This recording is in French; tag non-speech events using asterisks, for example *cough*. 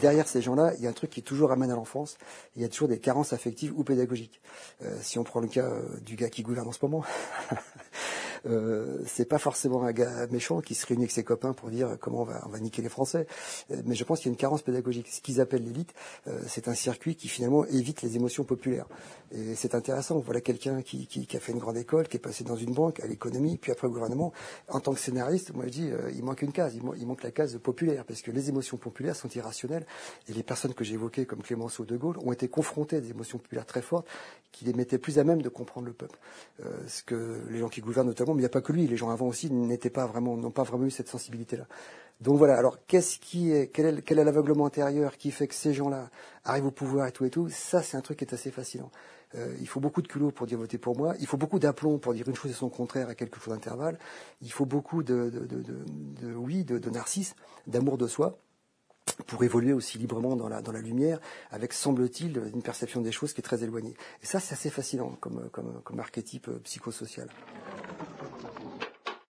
derrière ces gens-là, il y a un truc qui toujours ramène à l'enfance. Il y a toujours des carences affectives ou pédagogiques. Euh, si on prend le cas euh, du gars qui gouverne en ce moment, *laughs* euh, c'est pas forcément un gars méchant qui se réunit avec ses copains pour dire comment on va, niquer les Français. Euh, mais je pense qu'il y a une carence pédagogique. Ce qu'ils appellent l'élite, euh, c'est un circuit qui finalement évite les émotions populaires. Et c'est intéressant. Voilà quelqu'un qui, a fait une grande école, qui est passé dans une banque, à l'économie, puis après au gouvernement. En tant que scénariste, moi je dis, il manque une case. Il, manque la case populaire, parce que les émotions populaires sont irrationnelles. Et les personnes que j'ai évoquées, comme Clémenceau, De Gaulle, ont été confrontées à des émotions populaires très fortes, qui les mettaient plus à même de comprendre le peuple. Ce que les gens qui gouvernent notamment, mais il n'y a pas que lui. Les gens avant aussi n'étaient pas vraiment, n'ont pas vraiment eu cette sensibilité-là. Donc voilà. Alors qu'est-ce qui est, quel est, l'aveuglement intérieur qui fait que ces gens-là arrivent au pouvoir et tout et tout? Ça, c'est un truc qui est assez fascinant. Euh, il faut beaucoup de culot pour dire voter pour moi. Il faut beaucoup d'aplomb pour dire une chose et son contraire à quelques fois d'intervalle. Il faut beaucoup de, de, oui, de, narcisse, d'amour de soi pour évoluer aussi librement dans la, lumière, avec, semble-t-il, une perception des choses qui est très éloignée. Et ça, c'est assez fascinant comme, archétype psychosocial. どうも。